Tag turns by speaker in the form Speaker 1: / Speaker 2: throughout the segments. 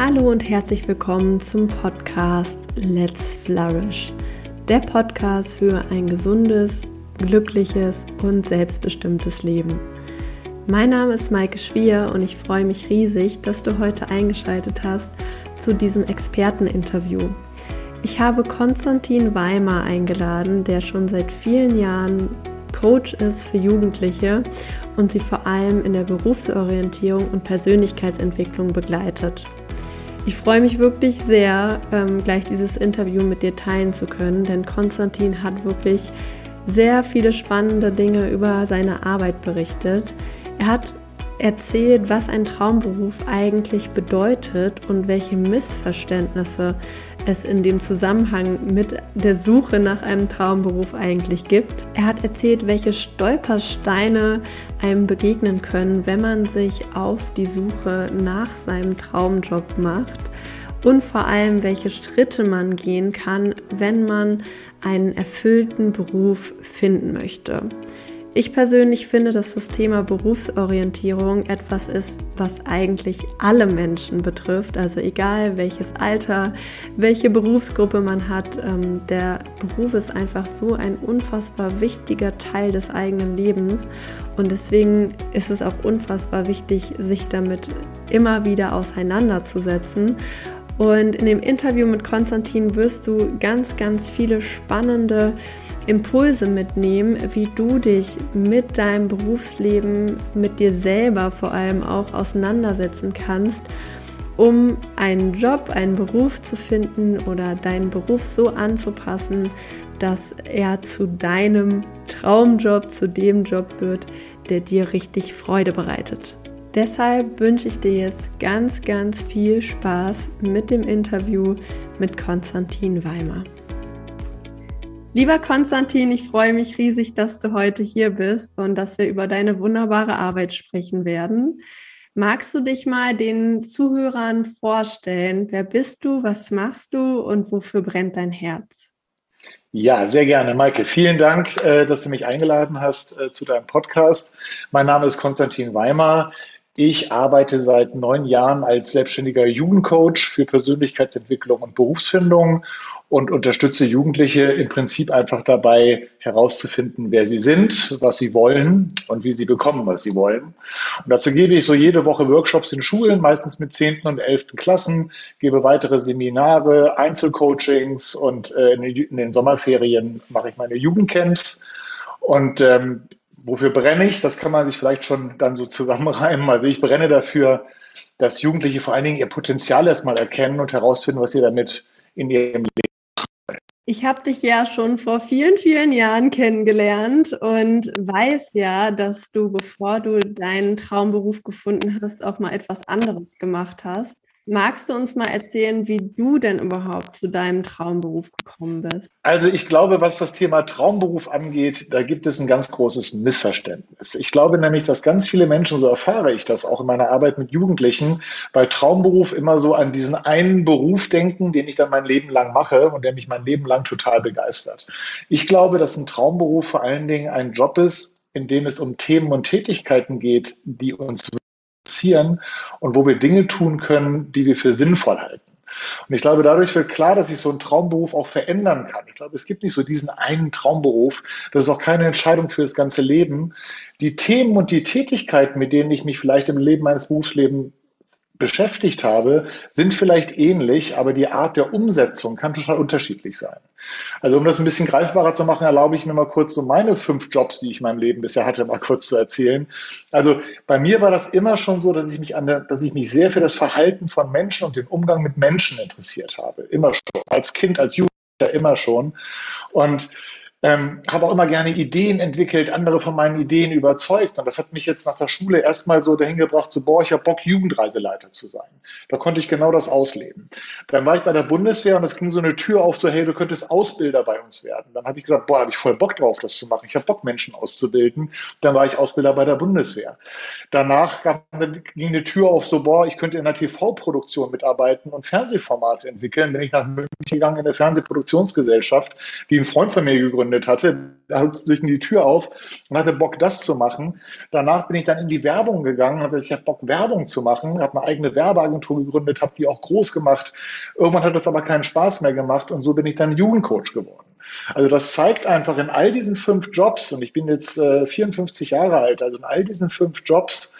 Speaker 1: Hallo und herzlich willkommen zum Podcast Let's Flourish. Der Podcast für ein gesundes, glückliches und selbstbestimmtes Leben. Mein Name ist Maike Schwier und ich freue mich riesig, dass du heute eingeschaltet hast zu diesem Experteninterview. Ich habe Konstantin Weimar eingeladen, der schon seit vielen Jahren Coach ist für Jugendliche und sie vor allem in der Berufsorientierung und Persönlichkeitsentwicklung begleitet. Ich freue mich wirklich sehr, ähm, gleich dieses Interview mit dir teilen zu können, denn Konstantin hat wirklich sehr viele spannende Dinge über seine Arbeit berichtet. Er hat erzählt, was ein Traumberuf eigentlich bedeutet und welche Missverständnisse es in dem Zusammenhang mit der Suche nach einem Traumberuf eigentlich gibt. Er hat erzählt, welche Stolpersteine einem begegnen können, wenn man sich auf die Suche nach seinem Traumjob macht und vor allem, welche Schritte man gehen kann, wenn man einen erfüllten Beruf finden möchte. Ich persönlich finde, dass das Thema Berufsorientierung etwas ist, was eigentlich alle Menschen betrifft. Also egal welches Alter, welche Berufsgruppe man hat, ähm, der Beruf ist einfach so ein unfassbar wichtiger Teil des eigenen Lebens. Und deswegen ist es auch unfassbar wichtig, sich damit immer wieder auseinanderzusetzen. Und in dem Interview mit Konstantin wirst du ganz, ganz viele spannende Impulse mitnehmen, wie du dich mit deinem Berufsleben, mit dir selber vor allem auch auseinandersetzen kannst, um einen Job, einen Beruf zu finden oder deinen Beruf so anzupassen, dass er zu deinem Traumjob, zu dem Job wird, der dir richtig Freude bereitet. Deshalb wünsche ich dir jetzt ganz, ganz viel Spaß mit dem Interview mit Konstantin Weimer. Lieber Konstantin, ich freue mich riesig, dass du heute hier bist und dass wir über deine wunderbare Arbeit sprechen werden. Magst du dich mal den Zuhörern vorstellen? Wer bist du, was machst du und wofür brennt dein Herz?
Speaker 2: Ja, sehr gerne, Maike. Vielen Dank, äh, dass du mich eingeladen hast äh, zu deinem Podcast. Mein Name ist Konstantin Weimar. Ich arbeite seit neun Jahren als selbstständiger Jugendcoach für Persönlichkeitsentwicklung und Berufsfindung und unterstütze Jugendliche im Prinzip einfach dabei herauszufinden, wer sie sind, was sie wollen und wie sie bekommen, was sie wollen. Und dazu gebe ich so jede Woche Workshops in Schulen, meistens mit zehnten und elften Klassen, gebe weitere Seminare, Einzelcoachings und äh, in den Sommerferien mache ich meine Jugendcamps. Und ähm, wofür brenne ich? Das kann man sich vielleicht schon dann so zusammenreimen. Also ich brenne dafür, dass Jugendliche vor allen Dingen ihr Potenzial erstmal erkennen und herausfinden, was sie damit in ihrem Leben
Speaker 1: ich habe dich ja schon vor vielen, vielen Jahren kennengelernt und weiß ja, dass du, bevor du deinen Traumberuf gefunden hast, auch mal etwas anderes gemacht hast. Magst du uns mal erzählen, wie du denn überhaupt zu deinem Traumberuf gekommen bist?
Speaker 2: Also ich glaube, was das Thema Traumberuf angeht, da gibt es ein ganz großes Missverständnis. Ich glaube nämlich, dass ganz viele Menschen, so erfahre ich das auch in meiner Arbeit mit Jugendlichen, bei Traumberuf immer so an diesen einen Beruf denken, den ich dann mein Leben lang mache und der mich mein Leben lang total begeistert. Ich glaube, dass ein Traumberuf vor allen Dingen ein Job ist, in dem es um Themen und Tätigkeiten geht, die uns interessieren und wo wir Dinge tun können, die wir für sinnvoll halten. Und ich glaube, dadurch wird klar, dass sich so ein Traumberuf auch verändern kann. Ich glaube, es gibt nicht so diesen einen Traumberuf. Das ist auch keine Entscheidung für das ganze Leben. Die Themen und die Tätigkeiten, mit denen ich mich vielleicht im Leben meines Berufslebens beschäftigt habe, sind vielleicht ähnlich, aber die Art der Umsetzung kann total unterschiedlich sein. Also um das ein bisschen greifbarer zu machen, erlaube ich mir mal kurz so meine fünf Jobs, die ich in meinem Leben bisher hatte, mal kurz zu erzählen. Also bei mir war das immer schon so, dass ich mich an der, dass ich mich sehr für das Verhalten von Menschen und den Umgang mit Menschen interessiert habe. Immer schon. Als Kind, als Jugendlicher immer schon. Und ähm, habe auch immer gerne Ideen entwickelt, andere von meinen Ideen überzeugt. Und das hat mich jetzt nach der Schule erstmal so dahin gebracht, so, boah, ich habe Bock, Jugendreiseleiter zu sein. Da konnte ich genau das ausleben. Dann war ich bei der Bundeswehr und es ging so eine Tür auf, so, hey, du könntest Ausbilder bei uns werden. Dann habe ich gesagt, boah, habe ich voll Bock drauf, das zu machen. Ich habe Bock, Menschen auszubilden. Dann war ich Ausbilder bei der Bundeswehr. Danach ging eine Tür auf, so, boah, ich könnte in einer TV-Produktion mitarbeiten und Fernsehformate entwickeln. Bin ich nach München gegangen in eine Fernsehproduktionsgesellschaft, die ein Freund von mir gegründet gegründet hatte. Durch die Tür auf und hatte Bock, das zu machen. Danach bin ich dann in die Werbung gegangen, hatte ich habe Bock, Werbung zu machen, habe eine eigene Werbeagentur gegründet, habe die auch groß gemacht. Irgendwann hat das aber keinen Spaß mehr gemacht und so bin ich dann Jugendcoach geworden. Also das zeigt einfach in all diesen fünf Jobs, und ich bin jetzt äh, 54 Jahre alt, also in all diesen fünf Jobs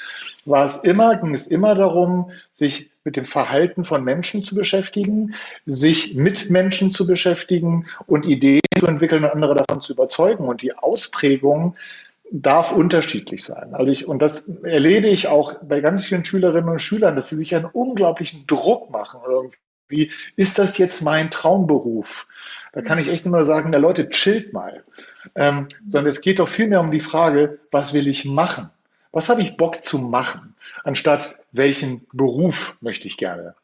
Speaker 2: war es immer, ging es immer darum, sich mit dem Verhalten von Menschen zu beschäftigen, sich mit Menschen zu beschäftigen und Ideen zu entwickeln und andere davon zu überzeugen. Und die Ausprägung darf unterschiedlich sein. Also ich, und das erlebe ich auch bei ganz vielen Schülerinnen und Schülern, dass sie sich einen unglaublichen Druck machen. Irgendwie, ist das jetzt mein Traumberuf? Da kann ich echt immer sagen, der Leute, chillt mal. Ähm, sondern es geht doch vielmehr um die Frage, was will ich machen? Was habe ich Bock zu machen, anstatt welchen Beruf möchte ich gerne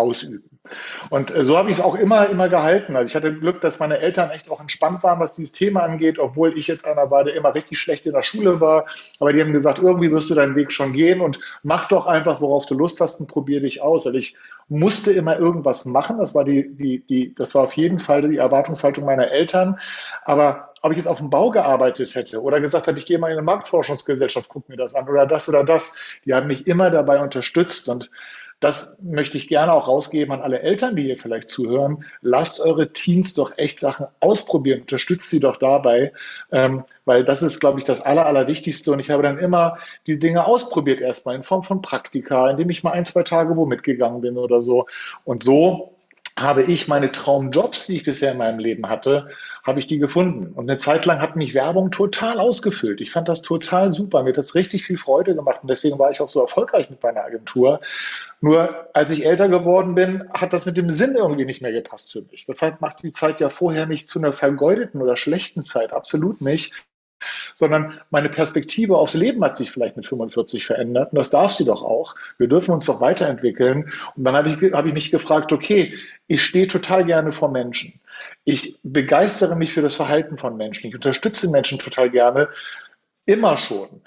Speaker 2: ausüben. Und äh, so habe ich es auch immer, immer gehalten. Also ich hatte Glück, dass meine Eltern echt auch entspannt waren, was dieses Thema angeht, obwohl ich jetzt einer war, der immer richtig schlecht in der Schule war. Aber die haben gesagt, irgendwie wirst du deinen Weg schon gehen und mach doch einfach, worauf du Lust hast und probier dich aus. Also ich musste immer irgendwas machen. Das war die, die, die, das war auf jeden Fall die Erwartungshaltung meiner Eltern. Aber ob ich jetzt auf dem Bau gearbeitet hätte oder gesagt habe, ich gehe mal in eine Marktforschungsgesellschaft, guck mir das an oder das oder das, die haben mich immer dabei unterstützt und das möchte ich gerne auch rausgeben an alle Eltern, die hier vielleicht zuhören. Lasst eure Teens doch echt Sachen ausprobieren. Unterstützt sie doch dabei, ähm, weil das ist, glaube ich, das Aller, Allerwichtigste. Und ich habe dann immer die Dinge ausprobiert erstmal in Form von Praktika, indem ich mal ein, zwei Tage wo mitgegangen bin oder so. Und so habe ich meine Traumjobs, die ich bisher in meinem Leben hatte, habe ich die gefunden. Und eine Zeit lang hat mich Werbung total ausgefüllt. Ich fand das total super. Mir hat das richtig viel Freude gemacht. Und deswegen war ich auch so erfolgreich mit meiner Agentur. Nur als ich älter geworden bin, hat das mit dem Sinn irgendwie nicht mehr gepasst für mich. Das macht die Zeit ja vorher nicht zu einer vergeudeten oder schlechten Zeit. Absolut nicht sondern meine Perspektive aufs Leben hat sich vielleicht mit 45 verändert und das darf sie doch auch. Wir dürfen uns doch weiterentwickeln. Und dann habe ich, habe ich mich gefragt, okay, ich stehe total gerne vor Menschen. Ich begeistere mich für das Verhalten von Menschen. Ich unterstütze Menschen total gerne. Immer schon.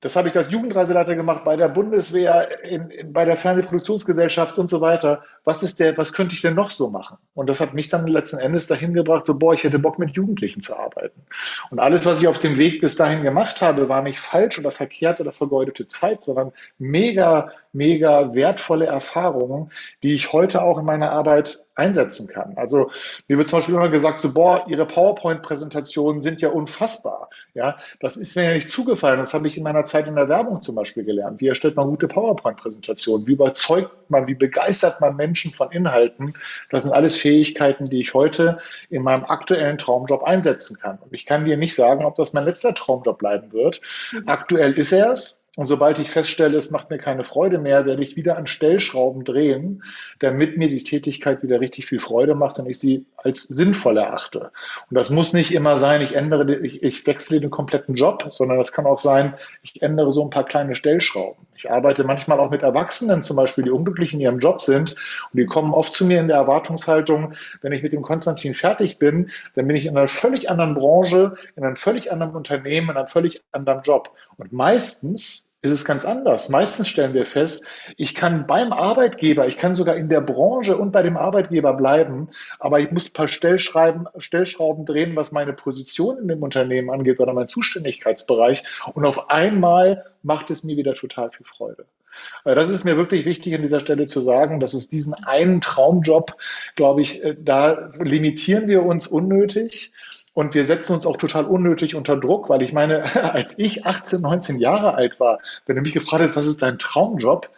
Speaker 2: Das habe ich als Jugendreiseleiter gemacht bei der Bundeswehr, in, in, bei der Fernsehproduktionsgesellschaft und so weiter. Was ist der, was könnte ich denn noch so machen? Und das hat mich dann letzten Endes dahin gebracht, so, boah, ich hätte Bock mit Jugendlichen zu arbeiten. Und alles, was ich auf dem Weg bis dahin gemacht habe, war nicht falsch oder verkehrt oder vergeudete Zeit, sondern mega, mega wertvolle Erfahrungen, die ich heute auch in meiner Arbeit einsetzen kann. Also mir wird zum Beispiel immer gesagt, so, boah, Ihre PowerPoint-Präsentationen sind ja unfassbar. Ja, das ist mir ja nicht zugefallen. Das habe ich in meiner Zeit in der Werbung zum Beispiel gelernt. Wie erstellt man gute PowerPoint-Präsentationen? Wie überzeugt man, wie begeistert man Menschen von Inhalten? Das sind alles Fähigkeiten, die ich heute in meinem aktuellen Traumjob einsetzen kann. Und ich kann dir nicht sagen, ob das mein letzter Traumjob bleiben wird. Mhm. Aktuell ist er es. Und sobald ich feststelle, es macht mir keine Freude mehr, werde ich wieder an Stellschrauben drehen, damit mir die Tätigkeit wieder richtig viel Freude macht und ich sie als sinnvoll erachte. Und das muss nicht immer sein, ich ändere, ich, ich wechsle den kompletten Job, sondern das kann auch sein, ich ändere so ein paar kleine Stellschrauben. Ich arbeite manchmal auch mit Erwachsenen, zum Beispiel, die unglücklich in ihrem Job sind und die kommen oft zu mir in der Erwartungshaltung, wenn ich mit dem Konstantin fertig bin, dann bin ich in einer völlig anderen Branche, in einem völlig anderen Unternehmen, in einem völlig anderen Job. Und meistens ist es ganz anders. Meistens stellen wir fest, ich kann beim Arbeitgeber, ich kann sogar in der Branche und bei dem Arbeitgeber bleiben, aber ich muss ein paar Stellschrauben, Stellschrauben drehen, was meine Position in dem Unternehmen angeht oder mein Zuständigkeitsbereich. Und auf einmal macht es mir wieder total viel Freude. Äh, das ist mir wirklich wichtig an dieser Stelle zu sagen, dass es diesen einen Traumjob, glaube ich, äh, da limitieren wir uns unnötig. Und wir setzen uns auch total unnötig unter Druck, weil ich meine, als ich 18, 19 Jahre alt war, wenn du mich gefragt hättest, was ist dein Traumjob,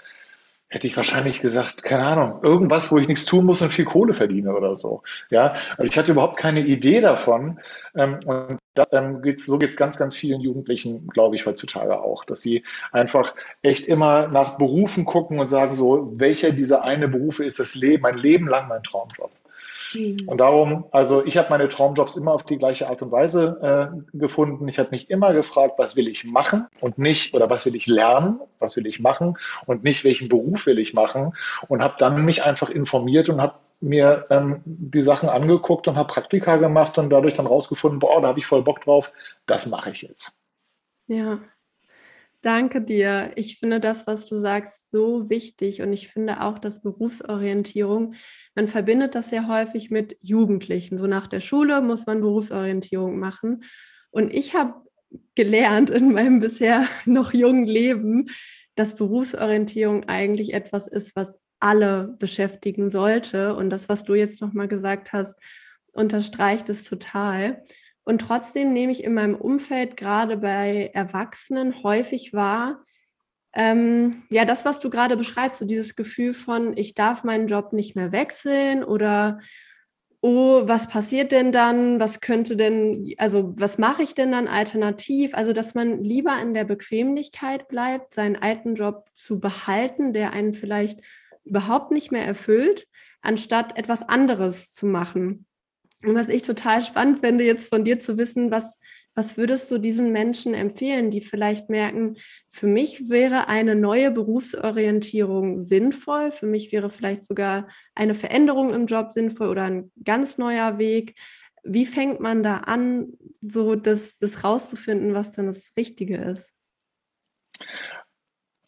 Speaker 2: hätte ich wahrscheinlich gesagt, keine Ahnung, irgendwas, wo ich nichts tun muss und viel Kohle verdiene oder so. Ja, also ich hatte überhaupt keine Idee davon. Ähm, und das, ähm, so geht es ganz, ganz vielen Jugendlichen, glaube ich, heutzutage auch, dass sie einfach echt immer nach Berufen gucken und sagen so, welcher dieser eine Berufe ist das Leben, mein Leben lang mein Traumjob. Mhm. Und darum, also ich habe meine Traumjobs immer auf die gleiche Art und Weise äh, gefunden. Ich habe mich immer gefragt, was will ich machen und nicht, oder was will ich lernen, was will ich machen und nicht, welchen Beruf will ich machen. Und habe dann mich einfach informiert und habe mir ähm, die Sachen angeguckt und habe Praktika gemacht und dadurch dann rausgefunden, boah, da habe ich voll Bock drauf, das mache ich jetzt.
Speaker 1: Ja, Danke dir. Ich finde das, was du sagst, so wichtig und ich finde auch, dass Berufsorientierung, man verbindet das sehr häufig mit Jugendlichen. So nach der Schule muss man Berufsorientierung machen. Und ich habe gelernt in meinem bisher noch jungen Leben, dass Berufsorientierung eigentlich etwas ist, was alle beschäftigen sollte. Und das, was du jetzt nochmal gesagt hast, unterstreicht es total. Und trotzdem nehme ich in meinem Umfeld gerade bei Erwachsenen häufig wahr, ähm, ja, das, was du gerade beschreibst, so dieses Gefühl von, ich darf meinen Job nicht mehr wechseln oder, oh, was passiert denn dann? Was könnte denn, also was mache ich denn dann alternativ? Also, dass man lieber in der Bequemlichkeit bleibt, seinen alten Job zu behalten, der einen vielleicht überhaupt nicht mehr erfüllt, anstatt etwas anderes zu machen. Und was ich total spannend finde, jetzt von dir zu wissen, was, was würdest du diesen Menschen empfehlen, die vielleicht merken, für mich wäre eine neue Berufsorientierung sinnvoll, für mich wäre vielleicht sogar eine Veränderung im Job sinnvoll oder ein ganz neuer Weg. Wie fängt man da an, so das, das rauszufinden, was dann das Richtige ist?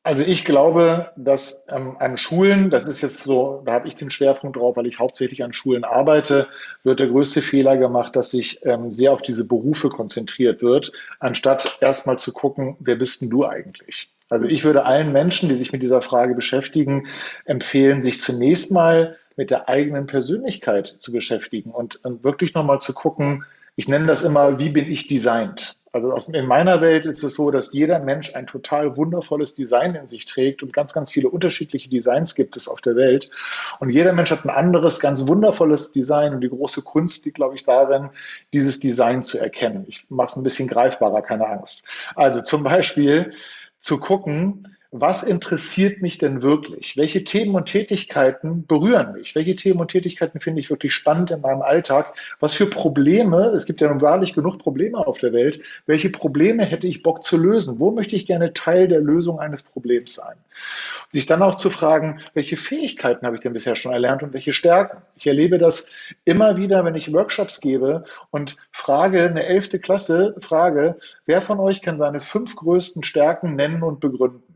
Speaker 2: Also ich glaube, dass ähm, an Schulen, das ist jetzt so, da habe ich den Schwerpunkt drauf, weil ich hauptsächlich an Schulen arbeite, wird der größte Fehler gemacht, dass sich ähm, sehr auf diese Berufe konzentriert wird, anstatt erstmal zu gucken, wer bist denn du eigentlich? Also ich würde allen Menschen, die sich mit dieser Frage beschäftigen, empfehlen, sich zunächst mal mit der eigenen Persönlichkeit zu beschäftigen und, und wirklich nochmal zu gucken, ich nenne das immer, wie bin ich designt? Also in meiner Welt ist es so, dass jeder Mensch ein total wundervolles Design in sich trägt und ganz, ganz viele unterschiedliche Designs gibt es auf der Welt. Und jeder Mensch hat ein anderes, ganz wundervolles Design und die große Kunst liegt, glaube ich, darin, dieses Design zu erkennen. Ich mache es ein bisschen greifbarer, keine Angst. Also zum Beispiel zu gucken, was interessiert mich denn wirklich? Welche Themen und Tätigkeiten berühren mich? Welche Themen und Tätigkeiten finde ich wirklich spannend in meinem Alltag? Was für Probleme, es gibt ja nun wahrlich genug Probleme auf der Welt, welche Probleme hätte ich Bock zu lösen? Wo möchte ich gerne Teil der Lösung eines Problems sein? Und sich dann auch zu fragen, welche Fähigkeiten habe ich denn bisher schon erlernt und welche Stärken? Ich erlebe das immer wieder, wenn ich Workshops gebe und frage, eine elfte Klasse, frage, wer von euch kann seine fünf größten Stärken nennen und begründen?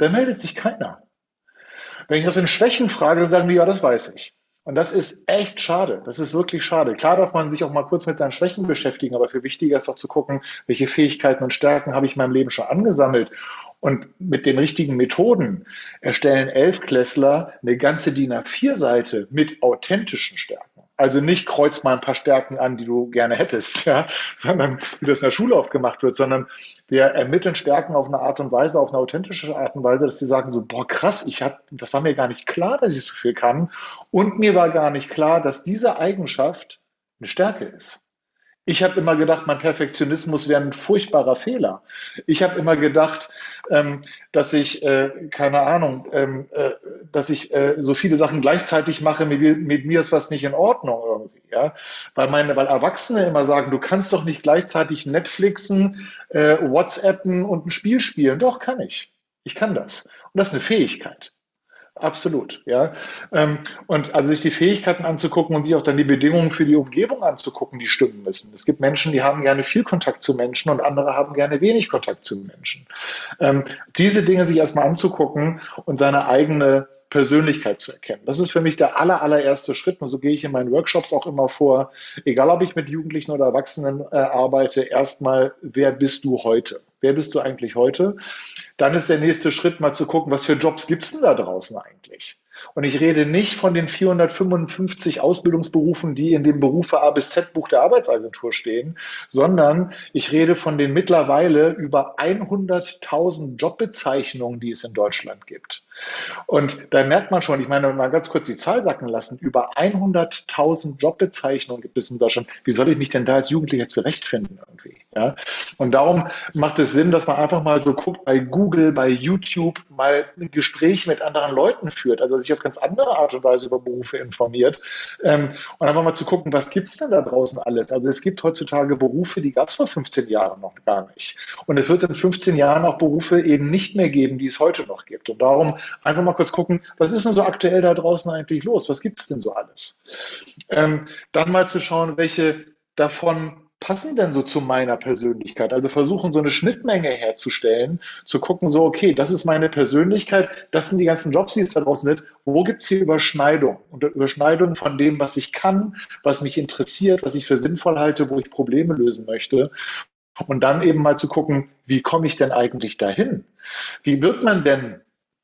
Speaker 2: Da meldet sich keiner. Wenn ich das in Schwächen frage, dann sagen die, ja, das weiß ich. Und das ist echt schade. Das ist wirklich schade. Klar darf man sich auch mal kurz mit seinen Schwächen beschäftigen, aber viel wichtiger ist auch zu gucken, welche Fähigkeiten und Stärken habe ich in meinem Leben schon angesammelt. Und mit den richtigen Methoden erstellen Elfklässler eine ganze DIN A4-Seite mit authentischen Stärken. Also nicht kreuz mal ein paar Stärken an, die du gerne hättest, ja, sondern wie das in der Schule oft gemacht wird, sondern wir ermitteln Stärken auf eine Art und Weise, auf eine authentische Art und Weise, dass sie sagen so, boah, krass, ich hab, das war mir gar nicht klar, dass ich so viel kann. Und mir war gar nicht klar, dass diese Eigenschaft eine Stärke ist. Ich habe immer gedacht, mein Perfektionismus wäre ein furchtbarer Fehler. Ich habe immer gedacht, ähm, dass ich, äh, keine Ahnung, ähm, äh, dass ich äh, so viele Sachen gleichzeitig mache, mit, mit, mir ist was nicht in Ordnung irgendwie. Ja? Weil, meine, weil Erwachsene immer sagen, du kannst doch nicht gleichzeitig Netflixen, äh, WhatsAppen und ein Spiel spielen. Doch, kann ich. Ich kann das. Und das ist eine Fähigkeit. Absolut, ja. Ähm, und also sich die Fähigkeiten anzugucken und sich auch dann die Bedingungen für die Umgebung anzugucken, die stimmen müssen. Es gibt Menschen, die haben gerne viel Kontakt zu Menschen und andere haben gerne wenig Kontakt zu Menschen. Ähm, diese Dinge sich erstmal anzugucken und seine eigene Persönlichkeit zu erkennen. Das ist für mich der aller, allererste Schritt. Und so gehe ich in meinen Workshops auch immer vor, egal ob ich mit Jugendlichen oder Erwachsenen äh, arbeite, erstmal, wer bist du heute? Wer bist du eigentlich heute? Dann ist der nächste Schritt mal zu gucken, was für Jobs gibt es denn da draußen eigentlich? Und ich rede nicht von den 455 Ausbildungsberufen, die in dem Berufe A bis Z Buch der Arbeitsagentur stehen, sondern ich rede von den mittlerweile über 100.000 Jobbezeichnungen, die es in Deutschland gibt. Und da merkt man schon, ich meine, mal ganz kurz die Zahl sacken lassen, über 100.000 Jobbezeichnungen gibt es in Deutschland. Wie soll ich mich denn da als Jugendlicher zurechtfinden irgendwie? Ja? Und darum macht es Sinn, dass man einfach mal so guckt bei Google, bei YouTube, mal ein Gespräch mit anderen Leuten führt, also sich auf ganz andere Art und Weise über Berufe informiert ähm, und einfach mal zu gucken, was gibt es denn da draußen alles? Also es gibt heutzutage Berufe, die gab es vor 15 Jahren noch gar nicht. Und es wird in 15 Jahren auch Berufe eben nicht mehr geben, die es heute noch gibt. Und darum einfach mal kurz gucken, was ist denn so aktuell da draußen eigentlich los? Was gibt es denn so alles? Ähm, dann mal zu schauen, welche davon passen denn so zu meiner Persönlichkeit? Also versuchen, so eine Schnittmenge herzustellen, zu gucken, so, okay, das ist meine Persönlichkeit, das sind die ganzen Jobs, die es da draußen sind. Wo gibt es hier Überschneidungen? Und Überschneidungen von dem, was ich kann, was mich interessiert, was ich für sinnvoll halte, wo ich Probleme lösen möchte. Und dann eben mal zu gucken, wie komme ich denn eigentlich dahin? Wie wird man denn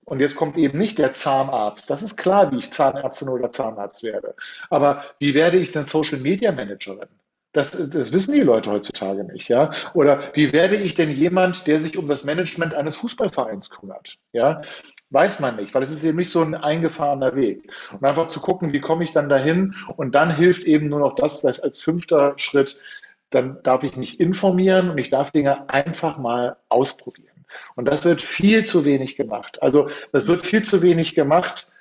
Speaker 2: und jetzt kommt eben nicht der Zahnarzt. Das ist klar, wie ich Zahnärztin oder Zahnarzt werde. Aber wie werde ich denn Social Media Managerin? Das, das wissen die Leute heutzutage nicht, ja. Oder wie werde ich denn jemand, der sich um das Management eines Fußballvereins kümmert? Ja, weiß man nicht, weil es ist eben nicht so ein eingefahrener Weg. Und einfach zu gucken, wie komme ich dann dahin? Und dann hilft eben nur noch das als fünfter Schritt. Dann darf ich mich informieren und ich darf Dinge einfach mal ausprobieren. Und das wird viel zu wenig gemacht. Also das wird viel zu wenig gemacht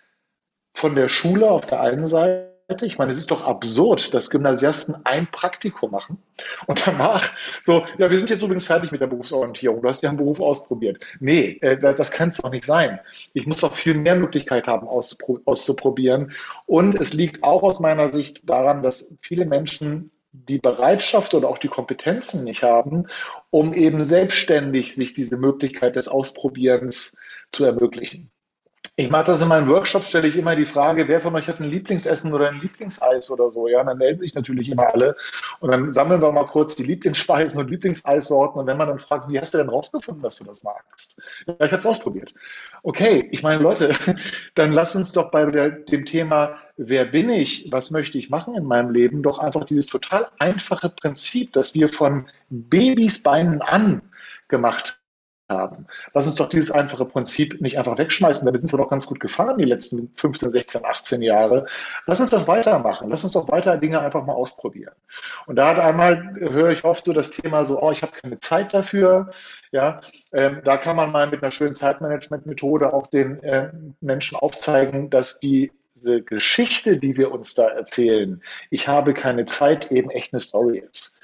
Speaker 2: von der Schule auf der einen Seite ich meine, es ist doch absurd, dass Gymnasiasten ein Praktikum machen und danach so, ja, wir sind jetzt übrigens fertig mit der Berufsorientierung. Du hast ja einen Beruf ausprobiert. Nee, äh, das, das kann es doch nicht sein. Ich muss doch viel mehr Möglichkeit haben, auszuprobieren. Und es liegt auch aus meiner Sicht daran, dass viele Menschen die Bereitschaft oder auch die Kompetenzen nicht haben, um eben selbstständig sich diese Möglichkeit des Ausprobierens zu ermöglichen. Ich mache das in meinen Workshops, stelle ich immer die Frage, wer von euch hat ein Lieblingsessen oder ein Lieblingseis oder so. Ja, und dann melden sich natürlich immer alle. Und dann sammeln wir mal kurz die Lieblingsspeisen und Lieblingseissorten. Und wenn man dann fragt, wie hast du denn rausgefunden, dass du das magst? Ja, ich habe es ausprobiert. Okay, ich meine, Leute, dann lass uns doch bei der, dem Thema, wer bin ich, was möchte ich machen in meinem Leben, doch einfach dieses total einfache Prinzip, das wir von Babysbeinen an gemacht haben. Lass uns doch dieses einfache Prinzip nicht einfach wegschmeißen. Damit sind wir doch ganz gut gefahren die letzten 15, 16, 18 Jahre. Lass uns das weitermachen. Lass uns doch weiter Dinge einfach mal ausprobieren. Und da hat einmal höre ich oft so das Thema so, oh, ich habe keine Zeit dafür. Ja, ähm, da kann man mal mit einer schönen Zeitmanagement-Methode auch den äh, Menschen aufzeigen, dass die diese Geschichte, die wir uns da erzählen, ich habe keine Zeit, eben echt eine Story ist.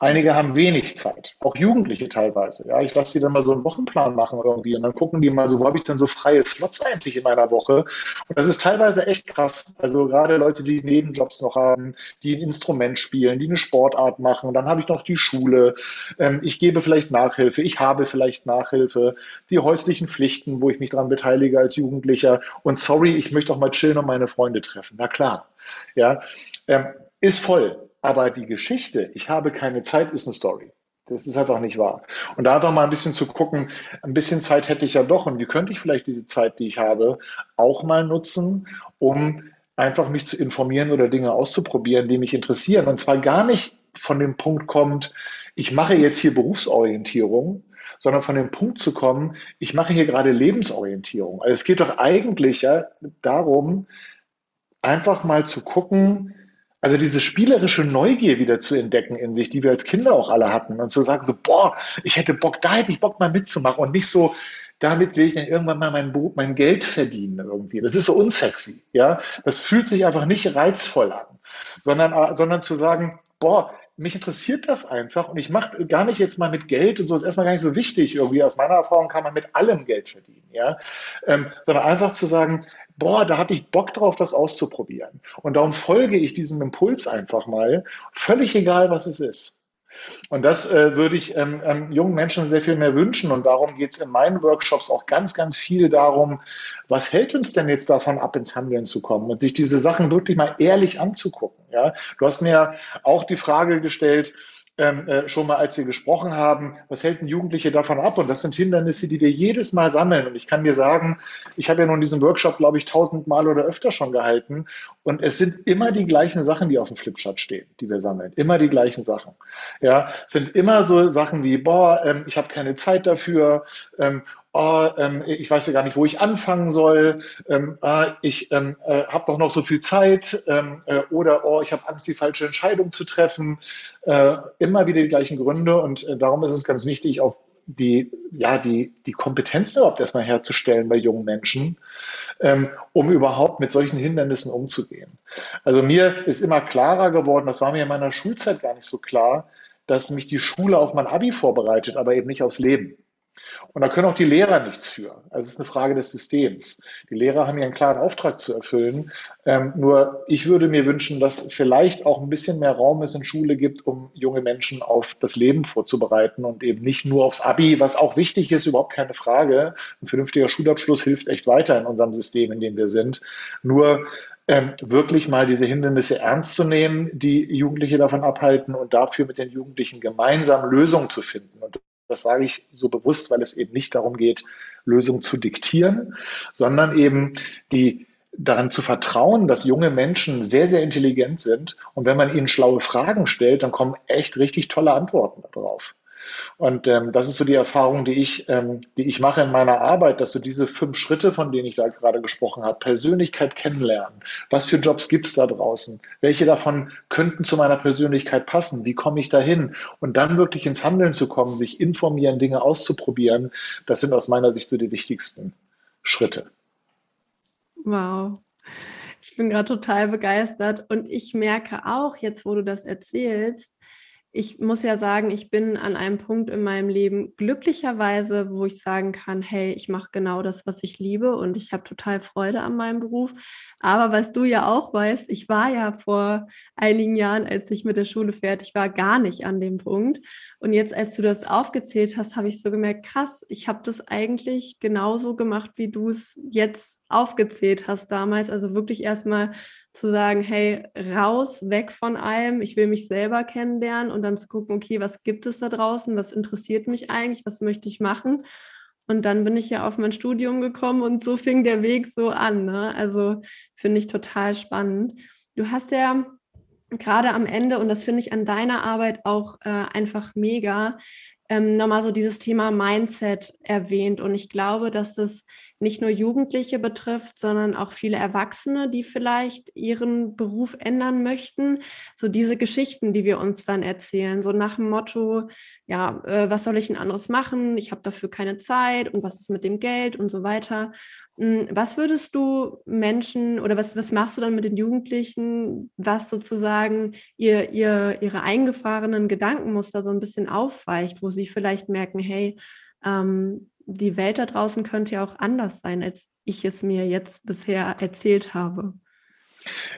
Speaker 2: Einige haben wenig Zeit, auch Jugendliche teilweise. Ja, ich lasse die dann mal so einen Wochenplan machen irgendwie und dann gucken die mal so, wo habe ich denn so freie Slots eigentlich in meiner Woche? Und das ist teilweise echt krass. Also gerade Leute, die Nebenjobs noch haben, die ein Instrument spielen, die eine Sportart machen. Dann habe ich noch die Schule. Ähm, ich gebe vielleicht Nachhilfe. Ich habe vielleicht Nachhilfe. Die häuslichen Pflichten, wo ich mich daran beteilige als Jugendlicher. Und sorry, ich möchte auch mal chillen und meine Freunde treffen. Na klar. Ja, ähm, ist voll. Aber die Geschichte, ich habe keine Zeit, ist eine Story. Das ist einfach nicht wahr. Und da doch mal ein bisschen zu gucken, ein bisschen Zeit hätte ich ja doch und wie könnte ich vielleicht diese Zeit, die ich habe, auch mal nutzen, um einfach mich zu informieren oder Dinge auszuprobieren, die mich interessieren. Und zwar gar nicht von dem Punkt kommt, ich mache jetzt hier Berufsorientierung, sondern von dem Punkt zu kommen, ich mache hier gerade Lebensorientierung. Also es geht doch eigentlich ja darum, einfach mal zu gucken, also diese spielerische Neugier wieder zu entdecken in sich, die wir als Kinder auch alle hatten und zu sagen so, boah, ich hätte Bock, da hätte ich Bock mal mitzumachen und nicht so, damit will ich dann irgendwann mal mein, mein Geld verdienen irgendwie. Das ist so unsexy, ja. Das fühlt sich einfach nicht reizvoll an, sondern, sondern zu sagen, boah, mich interessiert das einfach und ich mache gar nicht jetzt mal mit Geld und so ist erstmal gar nicht so wichtig irgendwie. Aus meiner Erfahrung kann man mit allem Geld verdienen, ja, ähm, sondern einfach zu sagen, boah, da hatte ich Bock drauf, das auszuprobieren. Und darum folge ich diesem Impuls einfach mal, völlig egal, was es ist. Und das äh, würde ich ähm, ähm, jungen Menschen sehr viel mehr wünschen. Und darum geht es in meinen Workshops auch ganz, ganz viel darum, was hält uns denn jetzt davon ab, ins Handeln zu kommen und sich diese Sachen wirklich mal ehrlich anzugucken. Ja? Du hast mir auch die Frage gestellt, ähm, äh, schon mal, als wir gesprochen haben, was hält ein Jugendliche davon ab? Und das sind Hindernisse, die wir jedes Mal sammeln. Und ich kann dir sagen, ich habe ja nun diesen Workshop, glaube ich, tausendmal oder öfter schon gehalten. Und es sind immer die gleichen Sachen, die auf dem Flipchart stehen, die wir sammeln. Immer die gleichen Sachen. Ja, es sind immer so Sachen wie, boah, ähm, ich habe keine Zeit dafür. Ähm, oh, ähm, ich weiß ja gar nicht, wo ich anfangen soll, ähm, ah, ich ähm, äh, habe doch noch so viel Zeit ähm, äh, oder oh, ich habe Angst, die falsche Entscheidung zu treffen. Äh, immer wieder die gleichen Gründe und äh, darum ist es ganz wichtig, auch die, ja, die, die Kompetenz überhaupt erstmal herzustellen bei jungen Menschen, ähm, um überhaupt mit solchen Hindernissen umzugehen. Also mir ist immer klarer geworden, das war mir in meiner Schulzeit gar nicht so klar, dass mich die Schule auf mein Abi vorbereitet, aber eben nicht aufs Leben. Und da können auch die Lehrer nichts für. Also es ist eine Frage des Systems. Die Lehrer haben einen klaren Auftrag zu erfüllen. Ähm, nur ich würde mir wünschen, dass vielleicht auch ein bisschen mehr Raum es in Schule gibt, um junge Menschen auf das Leben vorzubereiten und eben nicht nur aufs Abi, was auch wichtig ist, überhaupt keine Frage. Ein vernünftiger Schulabschluss hilft echt weiter in unserem System, in dem wir sind. Nur ähm, wirklich mal diese Hindernisse ernst zu nehmen, die Jugendliche davon abhalten und dafür mit den Jugendlichen gemeinsam Lösungen zu finden. Und das sage ich so bewusst, weil es eben nicht darum geht, Lösungen zu diktieren, sondern eben die daran zu vertrauen, dass junge Menschen sehr, sehr intelligent sind. Und wenn man ihnen schlaue Fragen stellt, dann kommen echt richtig tolle Antworten darauf. Und ähm, das ist so die Erfahrung, die ich, ähm, die ich mache in meiner Arbeit, dass du diese fünf Schritte, von denen ich da gerade gesprochen habe, Persönlichkeit kennenlernen. Was für Jobs gibt es da draußen? Welche davon könnten zu meiner Persönlichkeit passen? Wie komme ich dahin? Und dann wirklich ins Handeln zu kommen, sich informieren, Dinge auszuprobieren, das sind aus meiner Sicht so die wichtigsten Schritte.
Speaker 1: Wow. Ich bin gerade total begeistert und ich merke auch jetzt, wo du das erzählst, ich muss ja sagen, ich bin an einem Punkt in meinem Leben glücklicherweise, wo ich sagen kann, hey, ich mache genau das, was ich liebe und ich habe total Freude an meinem Beruf. Aber was du ja auch weißt, ich war ja vor einigen Jahren, als ich mit der Schule fertig war, gar nicht an dem Punkt. Und jetzt, als du das aufgezählt hast, habe ich so gemerkt, krass, ich habe das eigentlich genauso gemacht, wie du es jetzt aufgezählt hast damals. Also wirklich erstmal zu sagen, hey, raus, weg von allem, ich will mich selber kennenlernen und dann zu gucken, okay, was gibt es da draußen, was interessiert mich eigentlich, was möchte ich machen? Und dann bin ich ja auf mein Studium gekommen und so fing der Weg so an. Ne? Also finde ich total spannend. Du hast ja gerade am Ende, und das finde ich an deiner Arbeit auch äh, einfach mega, ähm, nochmal so dieses Thema Mindset erwähnt. Und ich glaube, dass es nicht nur Jugendliche betrifft, sondern auch viele Erwachsene, die vielleicht ihren Beruf ändern möchten. So diese Geschichten, die wir uns dann erzählen, so nach dem Motto, ja, äh, was soll ich denn anderes machen? Ich habe dafür keine Zeit und was ist mit dem Geld und so weiter. Hm, was würdest du Menschen oder was, was machst du dann mit den Jugendlichen, was sozusagen ihr, ihr, ihre eingefahrenen Gedankenmuster so ein bisschen aufweicht, wo sie vielleicht merken, hey, ähm, die Welt da draußen könnte ja auch anders sein, als ich es mir jetzt bisher erzählt habe.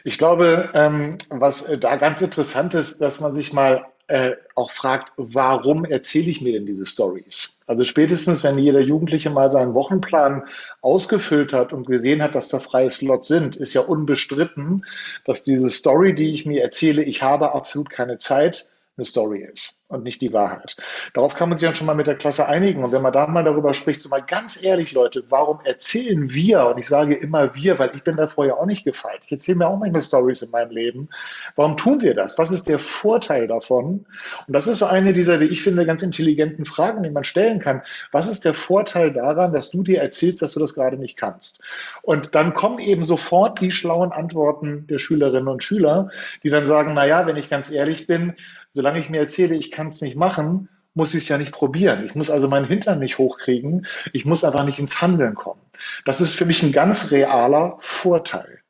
Speaker 2: Ich glaube, ähm, was äh, da ganz interessant ist, dass man sich mal äh, auch fragt, warum erzähle ich mir denn diese Stories? Also spätestens, wenn jeder Jugendliche mal seinen Wochenplan ausgefüllt hat und gesehen hat, dass da freie Slots sind, ist ja unbestritten, dass diese Story, die ich mir erzähle, ich habe absolut keine Zeit, eine Story ist und nicht die Wahrheit. Darauf kann man sich dann schon mal mit der Klasse einigen. Und wenn man da mal darüber spricht, so mal ganz ehrlich, Leute, warum erzählen wir, und ich sage immer wir, weil ich bin da vorher auch nicht gefeit. Ich erzähle mir auch manchmal Stories in meinem Leben. Warum tun wir das? Was ist der Vorteil davon? Und das ist so eine dieser, wie ich finde, ganz intelligenten Fragen, die man stellen kann. Was ist der Vorteil daran, dass du dir erzählst, dass du das gerade nicht kannst? Und dann kommen eben sofort die schlauen Antworten der Schülerinnen und Schüler, die dann sagen, na ja, wenn ich ganz ehrlich bin, solange ich mir erzähle, ich kann es nicht machen, muss ich es ja nicht probieren. Ich muss also meinen Hintern nicht hochkriegen. Ich muss einfach nicht ins Handeln kommen. Das ist für mich ein ganz realer Vorteil.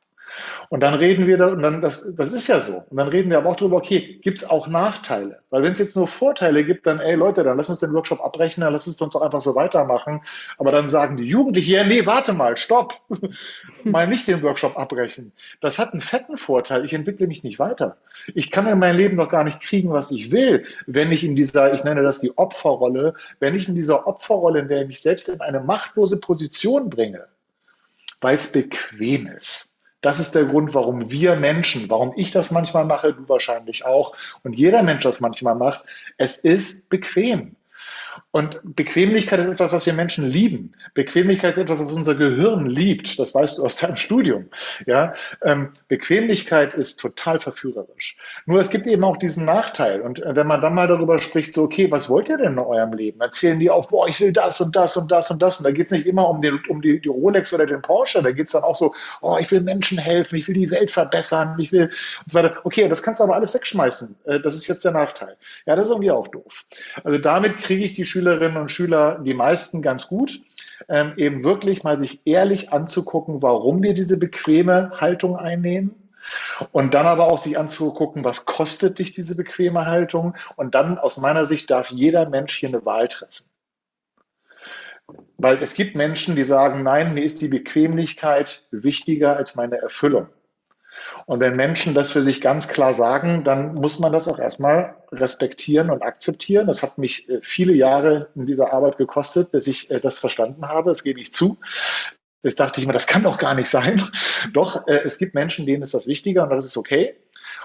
Speaker 2: Und dann reden wir da, und dann, das, das ist ja so. Und dann reden wir aber auch darüber, okay, gibt es auch Nachteile? Weil wenn es jetzt nur Vorteile gibt, dann, ey Leute, dann lass uns den Workshop abbrechen, dann lass uns doch einfach so weitermachen. Aber dann sagen die Jugendlichen, ja, nee, warte mal, stopp. mal nicht den Workshop abbrechen. Das hat einen fetten Vorteil. Ich entwickle mich nicht weiter. Ich kann in meinem Leben doch gar nicht kriegen, was ich will, wenn ich in dieser, ich nenne das die Opferrolle, wenn ich in dieser Opferrolle, in der ich mich selbst in eine machtlose Position bringe, weil es bequem ist. Das ist der Grund, warum wir Menschen, warum ich das manchmal mache, du wahrscheinlich auch und jeder Mensch das manchmal macht. Es ist bequem. Und Bequemlichkeit ist etwas, was wir Menschen lieben. Bequemlichkeit ist etwas, was unser Gehirn liebt. Das weißt du aus deinem Studium. Ja, ähm, Bequemlichkeit ist total verführerisch. Nur es gibt eben auch diesen Nachteil. Und äh, wenn man dann mal darüber spricht, so, okay, was wollt ihr denn in eurem Leben? Erzählen die auch, boah, ich will das und das und das und das. Und da geht es nicht immer um, den, um die, die Rolex oder den Porsche. Da geht es dann auch so, oh, ich will Menschen helfen, ich will die Welt verbessern, ich will und so weiter. Okay, das kannst du aber alles wegschmeißen. Äh, das ist jetzt der Nachteil. Ja, das ist irgendwie auch doof. Also damit kriege ich die Schülerinnen und Schüler, die meisten ganz gut, ähm, eben wirklich mal sich ehrlich anzugucken, warum wir diese bequeme Haltung einnehmen. Und dann aber auch sich anzugucken, was kostet dich diese bequeme Haltung. Und dann aus meiner Sicht darf jeder Mensch hier eine Wahl treffen. Weil es gibt Menschen, die sagen, nein, mir ist die Bequemlichkeit wichtiger als meine Erfüllung. Und wenn Menschen das für sich ganz klar sagen, dann muss man das auch erstmal respektieren und akzeptieren. Das hat mich äh, viele Jahre in dieser Arbeit gekostet, bis ich äh, das verstanden habe. Das gebe ich zu. Das dachte ich mir, das kann doch gar nicht sein. Doch, äh, es gibt Menschen, denen ist das wichtiger und das ist okay.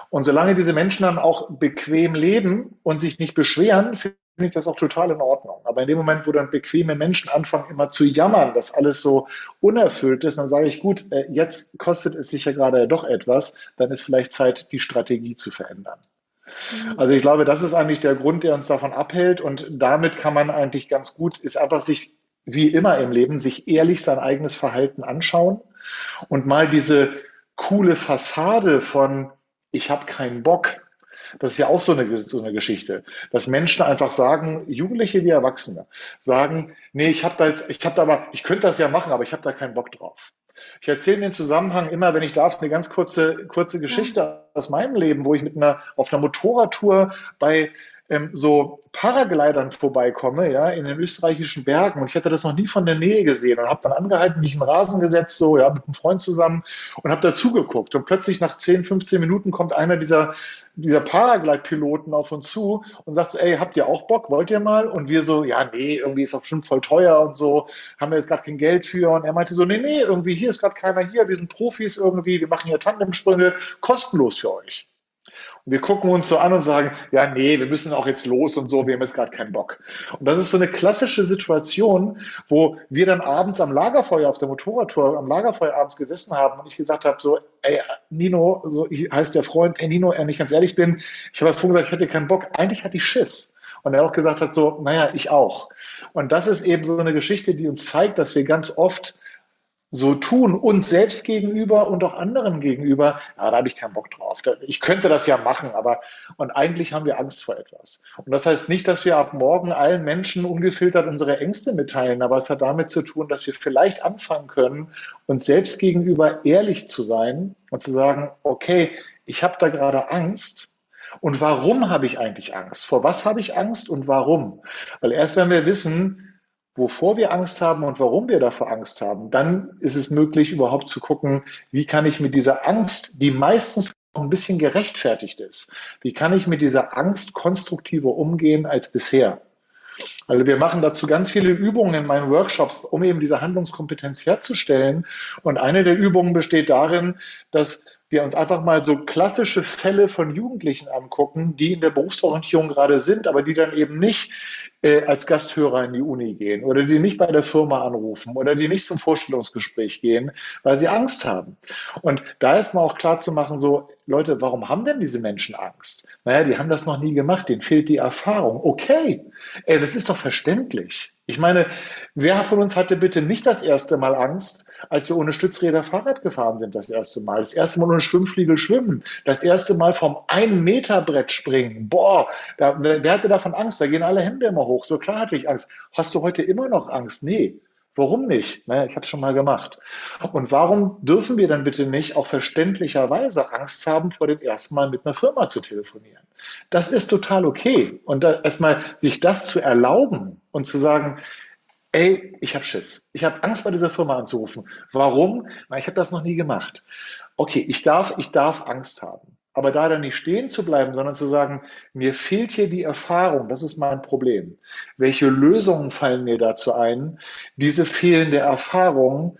Speaker 2: Und solange diese Menschen dann auch bequem leben und sich nicht beschweren, finde ich das auch total in Ordnung. Aber in dem Moment, wo dann bequeme Menschen anfangen, immer zu jammern, dass alles so unerfüllt ist, dann sage ich, gut, äh, jetzt kostet es sich ja gerade doch etwas, dann ist vielleicht Zeit, die Strategie zu verändern. Mhm. Also ich glaube, das ist eigentlich der Grund, der uns davon abhält. Und damit kann man eigentlich ganz gut, ist einfach sich, wie immer im Leben, sich ehrlich sein eigenes Verhalten anschauen und mal diese coole Fassade von ich habe keinen Bock. Das ist ja auch so eine, so eine Geschichte, dass Menschen einfach sagen, Jugendliche wie Erwachsene, sagen, nee, ich habe da jetzt, ich habe da aber, ich könnte das ja machen, aber ich habe da keinen Bock drauf. Ich erzähle in dem Zusammenhang immer, wenn ich darf, eine ganz kurze, kurze Geschichte ja. aus meinem Leben, wo ich mit einer, auf einer Motorradtour bei ähm, so Paraglidern vorbeikomme, ja, in den österreichischen Bergen. Und ich hatte das noch nie von der Nähe gesehen und habe dann angehalten, mich in den Rasen gesetzt, so, ja, mit einem Freund zusammen und habe dazugeguckt. Und plötzlich nach 10, 15 Minuten kommt einer dieser, dieser Paraglide-Piloten auf uns zu und sagt so, ey, habt ihr auch Bock? Wollt ihr mal? Und wir so, ja, nee, irgendwie ist auch bestimmt voll teuer und so, haben wir jetzt gerade kein Geld für. Und er meinte so, nee, nee, irgendwie hier ist gerade keiner hier, wir sind Profis irgendwie, wir machen hier Tandemsprünge, kostenlos für euch wir gucken uns so an und sagen, ja, nee, wir müssen auch jetzt los und so, wir haben jetzt gerade keinen Bock. Und das ist so eine klassische Situation, wo wir dann abends am Lagerfeuer auf der Motorradtour, am Lagerfeuer abends gesessen haben und ich gesagt habe, so, ey, Nino, so heißt der Freund, ey, Nino, wenn ich ganz ehrlich bin, ich habe vorhin gesagt, ich hätte keinen Bock. Eigentlich hatte ich Schiss. Und er auch gesagt hat, so, naja, ich auch. Und das ist eben so eine Geschichte, die uns zeigt, dass wir ganz oft so tun, uns selbst gegenüber und auch anderen gegenüber, ja, da habe ich keinen Bock drauf. Ich könnte das ja machen, aber und eigentlich haben wir Angst vor etwas. Und das heißt nicht, dass wir ab morgen allen Menschen ungefiltert unsere Ängste mitteilen, aber es hat damit zu tun, dass wir vielleicht anfangen können, uns selbst gegenüber ehrlich zu sein und zu sagen, okay, ich habe da gerade Angst. Und warum habe ich eigentlich Angst? Vor was habe ich Angst und warum? Weil erst wenn wir wissen, wovor wir Angst haben und warum wir davor Angst haben, dann ist es möglich, überhaupt zu gucken, wie kann ich mit dieser Angst, die meistens auch ein bisschen gerechtfertigt ist, wie kann ich mit dieser Angst konstruktiver umgehen als bisher? Also wir machen dazu ganz viele Übungen in meinen Workshops, um eben diese Handlungskompetenz herzustellen. Und eine der Übungen besteht darin, dass wir uns einfach mal so klassische Fälle von Jugendlichen angucken, die in der Berufsorientierung gerade sind, aber die dann eben nicht äh, als Gasthörer in die Uni gehen oder die nicht bei der Firma anrufen oder die nicht zum Vorstellungsgespräch gehen, weil sie Angst haben. Und da ist mal auch klar zu machen, so, Leute, warum haben denn diese Menschen Angst? Naja, die haben das noch nie gemacht, denen fehlt die Erfahrung. Okay, ey, das ist doch verständlich. Ich meine, wer von uns hatte bitte nicht das erste Mal Angst, als wir ohne Stützräder Fahrrad gefahren sind, das erste Mal? Das erste Mal ohne Schwimmfliegel schwimmen, das erste Mal vom ein Meter Brett springen. Boah, da, wer hatte davon Angst? Da gehen alle Hände immer hoch. So klar hatte ich Angst. Hast du heute immer noch Angst? Nee. Warum nicht? Naja, ich habe es schon mal gemacht. Und warum dürfen wir dann bitte nicht auch verständlicherweise Angst haben, vor dem ersten Mal mit einer Firma zu telefonieren? Das ist total okay. Und erstmal sich das zu erlauben und zu sagen, ey, ich habe Schiss. Ich habe Angst, bei dieser Firma anzurufen. Warum? Na, ich habe das noch nie gemacht. Okay, ich darf, ich darf Angst haben. Aber da dann nicht stehen zu bleiben, sondern zu sagen, mir fehlt hier die Erfahrung, das ist mein Problem. Welche Lösungen fallen mir dazu ein, diese fehlende Erfahrung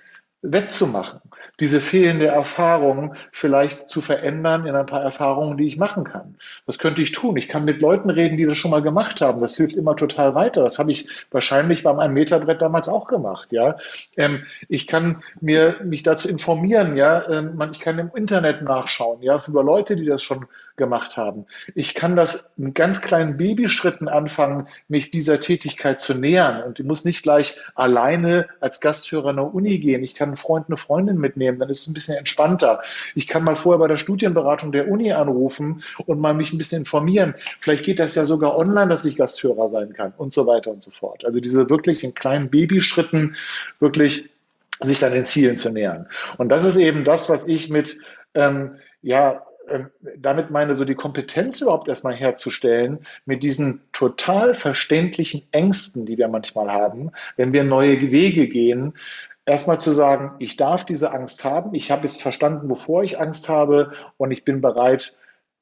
Speaker 2: wettzumachen, diese fehlende Erfahrung vielleicht zu verändern in ein paar Erfahrungen, die ich machen kann. Was könnte ich tun? Ich kann mit Leuten reden, die das schon mal gemacht haben. Das hilft immer total weiter. Das habe ich wahrscheinlich beim ein Meter Brett damals auch gemacht. Ja, ähm, ich kann mir mich dazu informieren. Ja, ähm, ich kann im Internet nachschauen. Ja, über Leute, die das schon gemacht haben. Ich kann das in ganz kleinen Babyschritten anfangen, mich dieser Tätigkeit zu nähern. Und ich muss nicht gleich alleine als Gasthörer an der Uni gehen. Ich kann Freund, eine Freundin mitnehmen, dann ist es ein bisschen entspannter. Ich kann mal vorher bei der Studienberatung der Uni anrufen und mal mich ein bisschen informieren. Vielleicht geht das ja sogar online, dass ich Gasthörer sein kann und so weiter und so fort. Also diese wirklich in kleinen Babyschritten wirklich sich dann den Zielen zu nähern. Und das ist eben das, was ich mit ähm, ja, äh, damit meine, so die Kompetenz überhaupt erstmal herzustellen, mit diesen total verständlichen Ängsten, die wir manchmal haben, wenn wir neue Wege gehen, erstmal zu sagen, ich darf diese Angst haben, ich habe es verstanden, wovor ich Angst habe und ich bin bereit,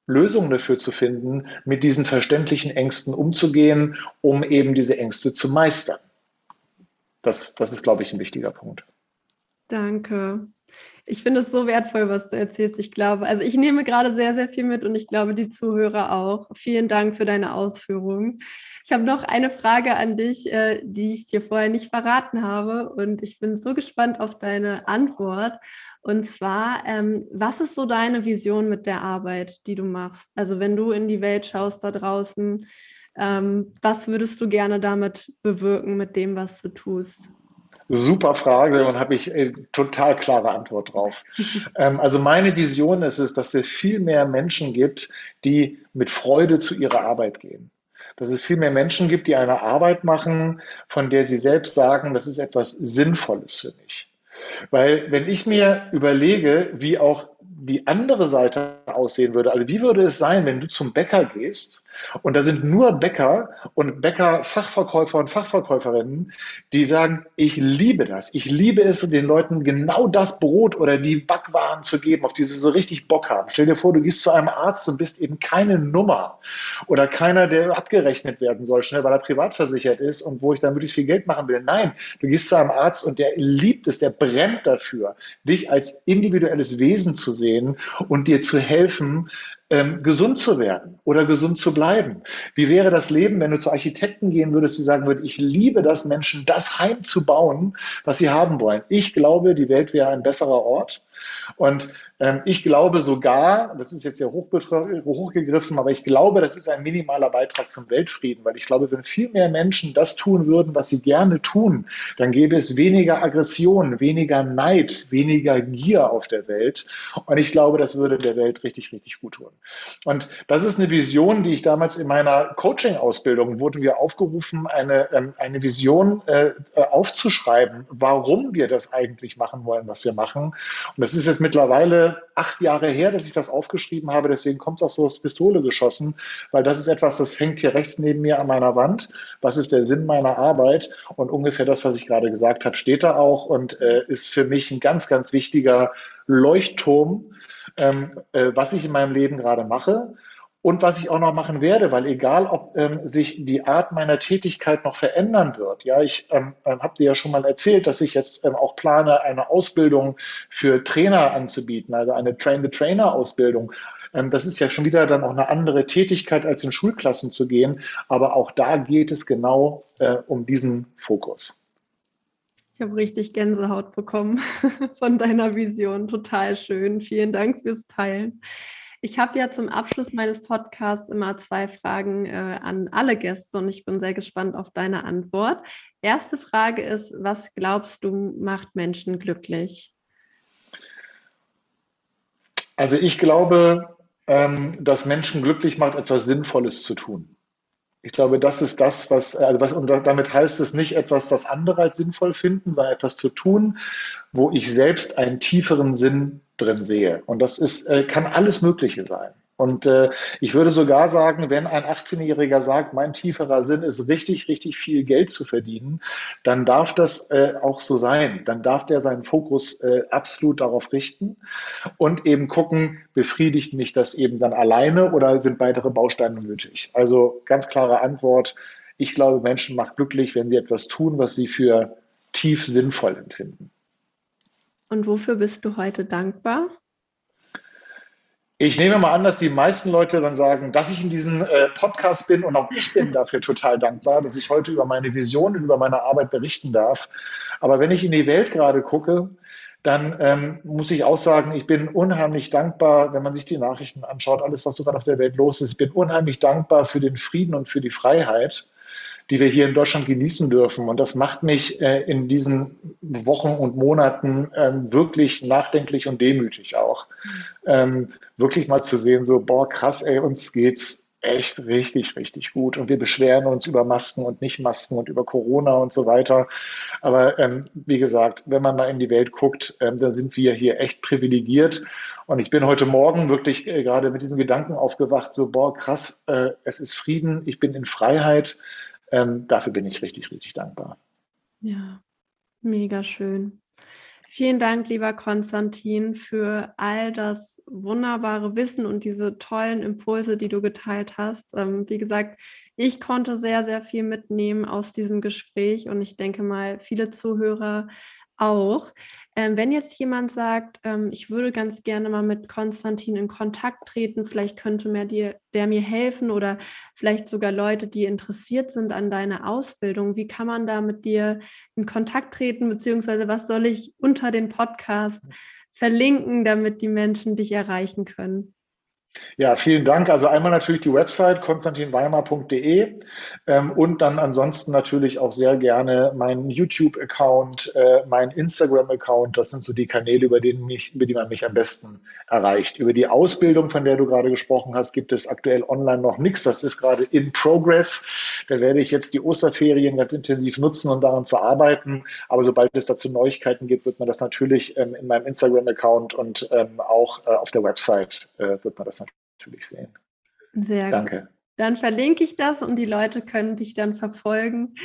Speaker 2: Lösungen dafür zu finden, mit diesen verständlichen Ängsten umzugehen, um eben diese Ängste zu meistern. Das, das ist, glaube ich, ein wichtiger Punkt.
Speaker 1: Danke. Ich finde es so wertvoll, was du erzählst. Ich glaube, also ich nehme gerade sehr, sehr viel mit und ich glaube, die Zuhörer auch. Vielen Dank für deine Ausführungen. Ich habe noch eine Frage an dich, äh, die ich dir vorher nicht verraten habe und ich bin so gespannt auf deine Antwort. Und zwar, ähm, was ist so deine Vision mit der Arbeit, die du machst? Also wenn du in die Welt schaust da draußen, ähm, was würdest du gerne damit bewirken mit dem, was du tust?
Speaker 2: Super Frage und habe ich äh, total klare Antwort drauf. ähm, also meine Vision ist es, dass es viel mehr Menschen gibt, die mit Freude zu ihrer Arbeit gehen. Dass es viel mehr Menschen gibt, die eine Arbeit machen, von der sie selbst sagen, das ist etwas Sinnvolles für mich. Weil wenn ich mir überlege, wie auch die andere Seite aussehen würde. Also wie würde es sein, wenn du zum Bäcker gehst und da sind nur Bäcker und Bäcker-Fachverkäufer und Fachverkäuferinnen, die sagen, ich liebe das. Ich liebe es, den Leuten genau das Brot oder die Backwaren zu geben, auf die sie so richtig Bock haben. Stell dir vor, du gehst zu einem Arzt und bist eben keine Nummer oder keiner, der abgerechnet werden soll, schnell, weil er privat versichert ist und wo ich dann wirklich viel Geld machen will. Nein, du gehst zu einem Arzt und der liebt es, der brennt dafür, dich als individuelles Wesen zu sehen sehen und dir zu helfen, ähm, gesund zu werden oder gesund zu bleiben. Wie wäre das Leben, wenn du zu Architekten gehen würdest, die sagen würden, ich liebe das, Menschen das Heim zu bauen, was sie haben wollen. Ich glaube, die Welt wäre ein besserer Ort. Und ähm, ich glaube sogar, das ist jetzt ja hochgegriffen, aber ich glaube, das ist ein minimaler Beitrag zum Weltfrieden, weil ich glaube, wenn viel mehr Menschen das tun würden, was sie gerne tun, dann gäbe es weniger Aggression, weniger Neid, weniger Gier auf der Welt. Und ich glaube, das würde der Welt richtig, richtig gut tun. Und das ist eine Vision, die ich damals in meiner Coaching-Ausbildung wurden wir aufgerufen, eine, ähm, eine Vision äh, aufzuschreiben, warum wir das eigentlich machen wollen, was wir machen. Und das ist jetzt mittlerweile acht Jahre her, dass ich das aufgeschrieben habe. Deswegen kommt es auch so aus Pistole geschossen, weil das ist etwas, das hängt hier rechts neben mir an meiner Wand. Was ist der Sinn meiner Arbeit? Und ungefähr das, was ich gerade gesagt habe, steht da auch und äh, ist für mich ein ganz, ganz wichtiger Leuchtturm, ähm, äh, was ich in meinem Leben gerade mache und was ich auch noch machen werde, weil egal, ob ähm, sich die Art meiner Tätigkeit noch verändern wird, ja, ich ähm, ähm, habe dir ja schon mal erzählt, dass ich jetzt ähm, auch plane, eine Ausbildung für Trainer anzubieten, also eine Train-the-Trainer-Ausbildung. Ähm, das ist ja schon wieder dann auch eine andere Tätigkeit, als in Schulklassen zu gehen, aber auch da geht es genau äh, um diesen Fokus.
Speaker 1: Ich habe richtig Gänsehaut bekommen von deiner Vision. Total schön. Vielen Dank fürs Teilen. Ich habe ja zum Abschluss meines Podcasts immer zwei Fragen äh, an alle Gäste und ich bin sehr gespannt auf deine Antwort. Erste Frage ist, was glaubst du macht Menschen glücklich?
Speaker 2: Also ich glaube, ähm, dass Menschen glücklich macht, etwas Sinnvolles zu tun. Ich glaube, das ist das, was, also was, und damit heißt es nicht etwas, was andere als sinnvoll finden, sondern etwas zu tun, wo ich selbst einen tieferen Sinn drin sehe. Und das ist, äh, kann alles Mögliche sein. Und äh, ich würde sogar sagen, wenn ein 18-Jähriger sagt, mein tieferer Sinn ist richtig, richtig viel Geld zu verdienen, dann darf das äh, auch so sein. Dann darf der seinen Fokus äh, absolut darauf richten und eben gucken, befriedigt mich das eben dann alleine oder sind weitere Bausteine nötig? Also ganz klare Antwort. Ich glaube, Menschen macht glücklich, wenn sie etwas tun, was sie für tief sinnvoll empfinden.
Speaker 1: Und wofür bist du heute dankbar?
Speaker 2: Ich nehme mal an, dass die meisten Leute dann sagen, dass ich in diesem äh, Podcast bin und auch ich bin dafür total dankbar, dass ich heute über meine Vision und über meine Arbeit berichten darf. Aber wenn ich in die Welt gerade gucke, dann ähm, muss ich auch sagen, ich bin unheimlich dankbar, wenn man sich die Nachrichten anschaut, alles, was so gerade auf der Welt los ist. Ich bin unheimlich dankbar für den Frieden und für die Freiheit die wir hier in Deutschland genießen dürfen. Und das macht mich äh, in diesen Wochen und Monaten ähm, wirklich nachdenklich und demütig auch. Ähm, wirklich mal zu sehen, so, boah, krass, ey, uns geht's echt richtig, richtig gut. Und wir beschweren uns über Masken und Nicht-Masken und über Corona und so weiter. Aber ähm, wie gesagt, wenn man da in die Welt guckt, ähm, dann sind wir hier echt privilegiert. Und ich bin heute Morgen wirklich äh, gerade mit diesem Gedanken aufgewacht, so, boah, krass, äh, es ist Frieden, ich bin in Freiheit. Ähm, dafür bin ich richtig, richtig dankbar.
Speaker 1: Ja, mega schön. Vielen Dank, lieber Konstantin, für all das wunderbare Wissen und diese tollen Impulse, die du geteilt hast. Ähm, wie gesagt, ich konnte sehr, sehr viel mitnehmen aus diesem Gespräch und ich denke mal, viele Zuhörer auch. Ähm, wenn jetzt jemand sagt, ähm, ich würde ganz gerne mal mit Konstantin in Kontakt treten, vielleicht könnte mir dir, der mir helfen oder vielleicht sogar Leute, die interessiert sind an deiner Ausbildung, wie kann man da mit dir in Kontakt treten, beziehungsweise was soll ich unter den Podcast verlinken, damit die Menschen dich erreichen können?
Speaker 2: Ja, vielen Dank. Also einmal natürlich die Website konstantinweimar.de ähm, und dann ansonsten natürlich auch sehr gerne meinen YouTube-Account, äh, mein Instagram-Account. Das sind so die Kanäle, über, denen mich, über die man mich am besten erreicht. Über die Ausbildung, von der du gerade gesprochen hast, gibt es aktuell online noch nichts. Das ist gerade in progress. Da werde ich jetzt die Osterferien ganz intensiv nutzen, um daran zu arbeiten. Aber sobald es dazu Neuigkeiten gibt, wird man das natürlich ähm, in meinem Instagram-Account und ähm, auch äh, auf der Website äh, wird man das natürlich sehen.
Speaker 1: Sehr Danke. Gut. Dann verlinke ich das und die Leute können dich dann verfolgen.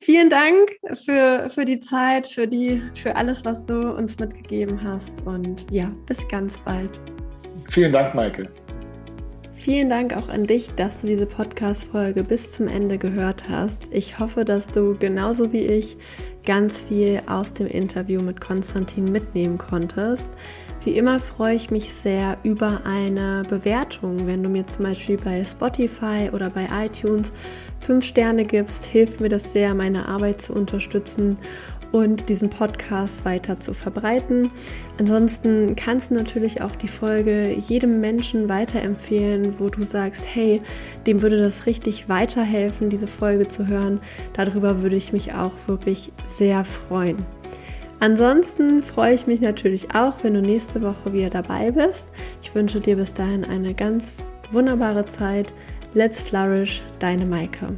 Speaker 1: Vielen Dank für, für die Zeit, für, die, für alles, was du uns mitgegeben hast. Und ja, bis ganz bald.
Speaker 2: Vielen Dank, Maike.
Speaker 1: Vielen Dank auch an dich, dass du diese Podcast-Folge bis zum Ende gehört hast. Ich hoffe, dass du genauso wie ich ganz viel aus dem Interview mit Konstantin mitnehmen konntest. Wie immer freue ich mich sehr über eine Bewertung. Wenn du mir zum Beispiel bei Spotify oder bei iTunes fünf Sterne gibst, hilft mir das sehr, meine Arbeit zu unterstützen und diesen Podcast weiter zu verbreiten. Ansonsten kannst du natürlich auch die Folge jedem Menschen weiterempfehlen, wo du sagst, hey, dem würde das richtig weiterhelfen, diese Folge zu hören. Darüber würde ich mich auch wirklich sehr freuen. Ansonsten freue ich mich natürlich auch, wenn du nächste Woche wieder dabei bist. Ich wünsche dir bis dahin eine ganz wunderbare Zeit. Let's Flourish, deine Maike.